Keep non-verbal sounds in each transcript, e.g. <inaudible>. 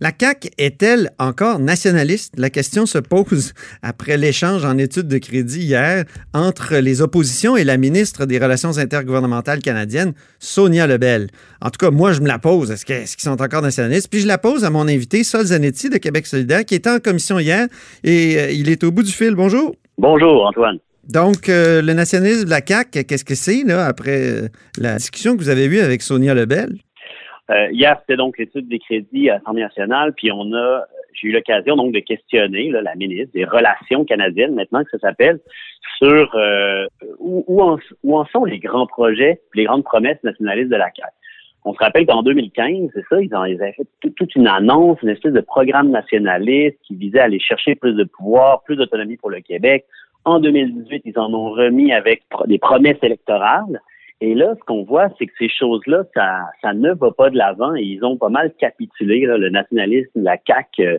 La CAQ est-elle encore nationaliste? La question se pose après l'échange en études de crédit hier entre les oppositions et la ministre des Relations intergouvernementales canadiennes, Sonia Lebel. En tout cas, moi, je me la pose. Est-ce qu'ils sont encore nationalistes? Puis je la pose à mon invité, Sol Zanetti de Québec solidaire, qui était en commission hier et euh, il est au bout du fil. Bonjour. Bonjour, Antoine. Donc, euh, le nationalisme de la CAQ, qu'est-ce que c'est, là, après euh, la discussion que vous avez eue avec Sonia Lebel? Euh, hier, c'était donc l'étude des crédits à l'Assemblée nationale, puis on a, j'ai eu l'occasion donc de questionner la ministre des Relations canadiennes, maintenant que ça s'appelle, sur euh, où, où, en, où, en, sont les grands projets, les grandes promesses nationalistes de la CAQ. On se rappelle qu'en 2015, c'est ça, ils, ont, ils avaient fait toute une annonce, une espèce de programme nationaliste qui visait à aller chercher plus de pouvoir, plus d'autonomie pour le Québec. En 2018, ils en ont remis avec des promesses électorales. Et là, ce qu'on voit, c'est que ces choses-là, ça, ça ne va pas de l'avant et ils ont pas mal capitulé. Le nationalisme, la CAQ euh,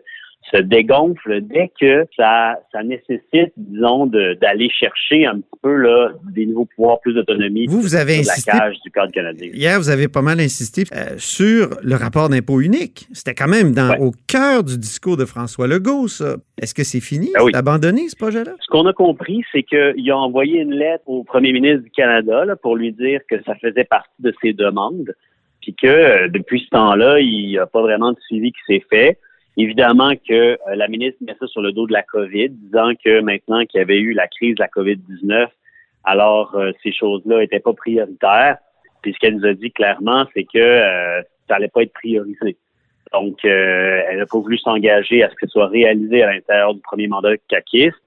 se dégonfle dès que ça, ça nécessite, disons, d'aller chercher un petit peu là, des nouveaux pouvoirs, plus d'autonomie. Vous, vous avez insisté. La cage du Code canadien. Hier, vous avez pas mal insisté euh, sur le rapport d'impôt unique. C'était quand même dans, ouais. au cœur du discours de François Legault, ça. Est-ce que c'est fini? Oui. abandonné, ce projet-là? Ce qu'on a compris, c'est qu'il a envoyé une lettre au premier ministre du Canada là, pour lui dire que ça faisait partie de ses demandes, puis que euh, depuis ce temps-là, il n'y a pas vraiment de suivi qui s'est fait. Évidemment que euh, la ministre met ça sur le dos de la COVID, disant que maintenant qu'il y avait eu la crise de la COVID-19, alors euh, ces choses-là n'étaient pas prioritaires. Puis ce qu'elle nous a dit clairement, c'est que euh, ça n'allait pas être priorisé. Donc, euh, elle n'a pas voulu s'engager à ce que ce soit réalisé à l'intérieur du premier mandat caquiste.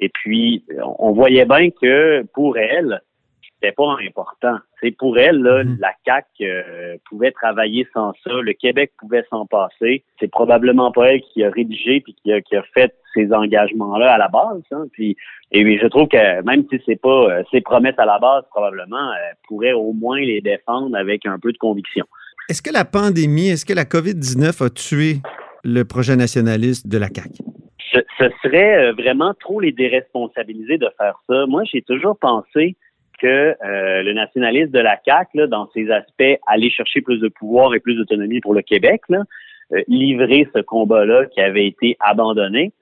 Et puis, on voyait bien que pour elle, c'était pas important. C'est pour elle, là, mmh. la CAC euh, pouvait travailler sans ça, le Québec pouvait s'en passer. C'est probablement pas elle qui a rédigé puis qui a, qui a fait ces engagements-là à la base. Hein. Puis, et je trouve que même si c'est pas euh, ses promesses à la base, probablement, elle pourrait au moins les défendre avec un peu de conviction. Est-ce que la pandémie, est-ce que la COVID-19 a tué le projet nationaliste de la CAC? Ce, ce serait vraiment trop les déresponsabiliser de faire ça. Moi, j'ai toujours pensé que euh, le nationalisme de la CAQ, là, dans ses aspects, aller chercher plus de pouvoir et plus d'autonomie pour le Québec, là, euh, livrer ce combat-là qui avait été abandonné.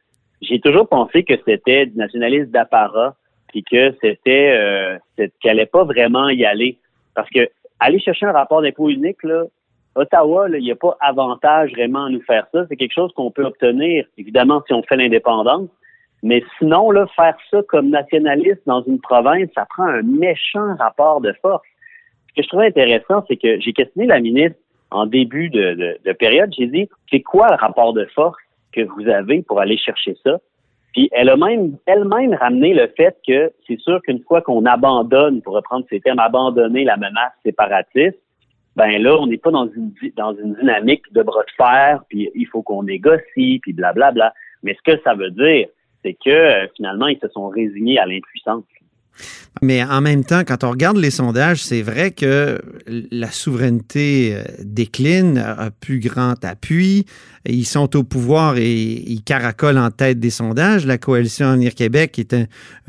J'ai toujours pensé que c'était du nationalisme d'apparat, puis que c'était euh, qu'elle allait pas vraiment y aller. Parce que aller chercher un rapport d'impôt unique, là, Ottawa, il n'y a pas avantage vraiment à nous faire ça. C'est quelque chose qu'on peut obtenir, évidemment, si on fait l'indépendance. Mais sinon, faire ça comme nationaliste dans une province, ça prend un méchant rapport de force. Ce que je trouvais intéressant, c'est que j'ai questionné la ministre en début de, de, de période. J'ai dit, c'est quoi le rapport de force que vous avez pour aller chercher ça? Puis elle a même elle-même ramené le fait que c'est sûr qu'une fois qu'on abandonne, pour reprendre ces termes, abandonner la menace séparatiste, ben là, on n'est pas dans une dans une dynamique de bras de fer, puis il faut qu'on négocie, puis blablabla. Bla, bla. Mais ce que ça veut dire, c'est que euh, finalement, ils se sont résignés à l'impuissance. Mais en même temps, quand on regarde les sondages, c'est vrai que la souveraineté euh, décline, a plus grand appui. Ils sont au pouvoir et ils caracolent en tête des sondages. La coalition Avenir Québec est un,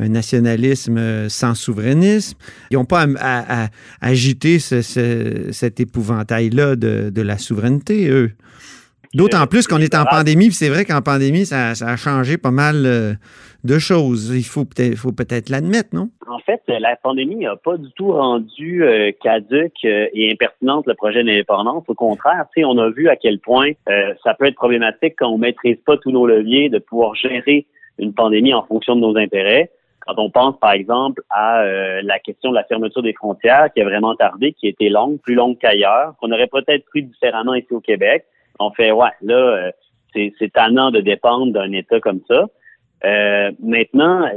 nationalisme sans souverainisme. Ils n'ont pas à, agiter ce, ce, cet épouvantail-là de, de la souveraineté, eux. D'autant plus qu'on est en pandémie, puis c'est vrai qu'en pandémie, ça, ça, a changé pas mal euh, de choses. Il faut peut-être faut peut-être l'admettre, non? En fait, la pandémie n'a pas du tout rendu euh, caduque euh, et impertinente le projet d'indépendance. Au contraire, on a vu à quel point euh, ça peut être problématique quand on maîtrise pas tous nos leviers de pouvoir gérer une pandémie en fonction de nos intérêts. Quand on pense, par exemple, à la question de la fermeture des frontières qui a vraiment tardé, qui a été longue, plus longue qu'ailleurs, qu'on aurait peut-être pris différemment ici au Québec on fait ouais, là, c'est, c'est tannant de dépendre d'un État comme ça. Euh, maintenant,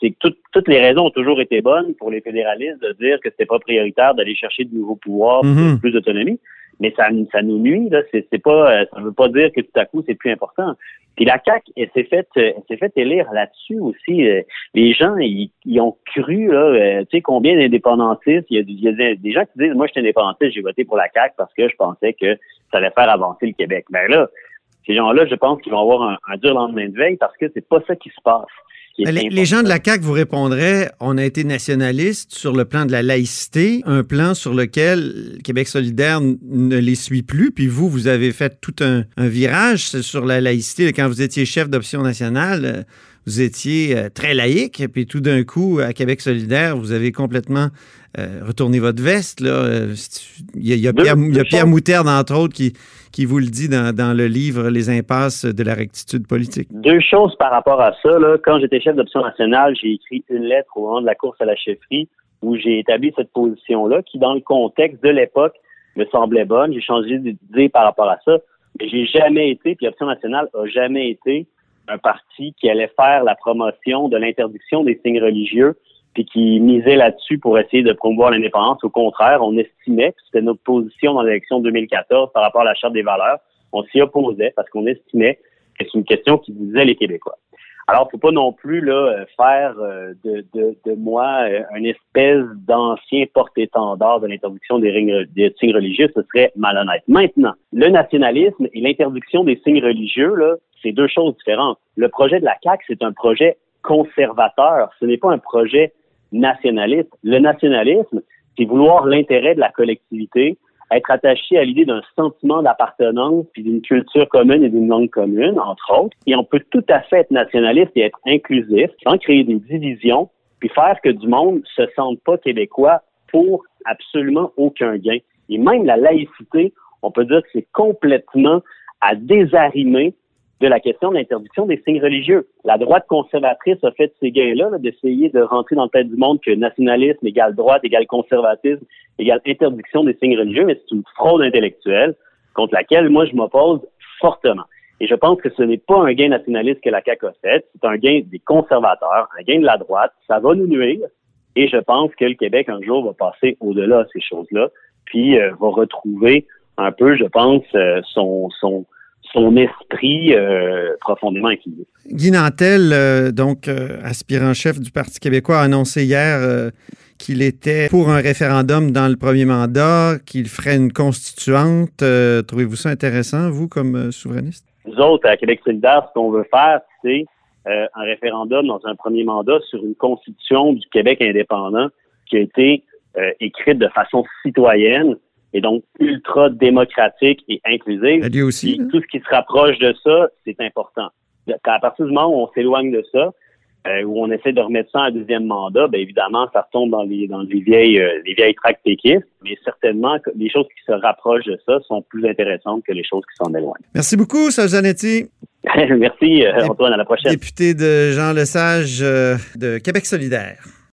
c'est que tout, toutes les raisons ont toujours été bonnes pour les fédéralistes de dire que c'était pas prioritaire d'aller chercher de nouveaux pouvoirs, mm-hmm. plus d'autonomie. Mais ça, ça nous nuit, là. C'est, c'est pas, ça veut pas dire que tout à coup c'est plus important. Puis la CAC, elle s'est faite, elle s'est fait élire là-dessus aussi. Les gens, ils, ils ont cru, là, tu sais, combien d'indépendantistes. Il y, a, il y a des gens qui disent, moi, je suis indépendantiste, j'ai voté pour la CAC parce que je pensais que ça allait faire avancer le Québec. Mais là, ces gens-là, je pense qu'ils vont avoir un, un, dur lendemain de veille parce que c'est pas ça qui se passe. Les, gens de la CAQ vous répondraient on a été nationaliste sur le plan de la laïcité, un plan sur lequel Québec solidaire ne les suit plus. Puis vous, vous avez fait tout un, virage sur la laïcité. Quand vous étiez chef d'option nationale, euh, vous étiez euh, très laïque. Puis tout d'un coup, à Québec solidaire, vous avez complètement euh, retourné votre veste. Là. Il, y a, Pierre, il y a Pierre Moutarde, entre autres, qui qui vous le dit dans, le livre Les impasses de la rectitude politique. Deux choses par rapport à ça. Quand j'étais chef d'option nationale, j'ai écrit une lettre au moment de la course à la chefferie où j'ai établi cette position-là qui, dans le contexte de l'époque, me semblait bonne. J'ai changé d'idée par rapport à ça. Mais j'ai jamais été, puis Option nationale a jamais été un parti qui allait faire la promotion de l'interdiction des signes religieux puis qui misait là-dessus pour essayer de promouvoir l'indépendance. Au contraire, on estimait, que c'était notre position dans l'élection 2014 par rapport à la Charte des valeurs, on s'y opposait parce qu'on estimait que c'est une question qui visait les Québécois. Alors, faut pas non plus là faire euh, de, de, de moi euh, une espèce d'ancien porte-étendard de l'interdiction des, des, signes religieux, ce serait malhonnête. Maintenant, le nationalisme et l'interdiction des signes religieux, là, c'est deux choses différentes. Le projet de la CAQ, c'est un projet conservateur. Ce n'est pas un projet nationaliste. Le nationalisme, c'est vouloir l'intérêt de la collectivité, être attaché à l'idée d'un sentiment d'appartenance, puis d'une culture commune et d'une langue commune, entre autres. Et on peut tout à fait être nationaliste et être inclusif sans créer des divisions, puis faire que du monde se sente pas québécois pour absolument aucun gain. Et même la laïcité, on peut dire que c'est complètement à désarimer de la question de l'interdiction des signes religieux. La droite conservatrice a fait ces gains-là d'essayer de rentrer dans le tête du monde que nationalisme égale droite égale conservatisme égale interdiction des signes religieux, mais c'est une fraude intellectuelle contre laquelle moi je m'oppose fortement. Et je pense que ce n'est pas un gain nationaliste que la CAQ a fait, c'est un gain des conservateurs, un gain de la droite. Ça va nous nuire. Et je pense que le Québec, un jour, va passer au-delà de ces choses-là, puis euh, va retrouver un peu, je pense, euh, son, son, son esprit euh, profondément incliné. Guy Nantel, euh, donc euh, aspirant chef du Parti québécois, a annoncé hier qu'il était pour un référendum dans le premier mandat, qu'il ferait une constituante. Trouvez-vous ça intéressant, vous, comme souverainiste? Nous autres, à Québec solidaire, ce qu'on veut faire, c'est un référendum dans un premier mandat sur une constitution du Québec indépendant qui a été écrite de façon citoyenne, et donc ultra démocratique et inclusive. aussi. tout ce qui se rapproche de ça, c'est important. À partir du moment où on s'éloigne de ça, euh, où on essaie de remettre ça en deuxième mandat, bien évidemment, ça retombe dans les dans les vieilles euh, les vieilles tracts péquistes, mais certainement les choses qui se rapprochent de ça sont plus intéressantes que les choses qui s'en éloignent. Merci beaucoup, Zanetti. <laughs> Merci, euh, Antoine. À la prochaine. Député de Jean Lesage de Québec solidaire.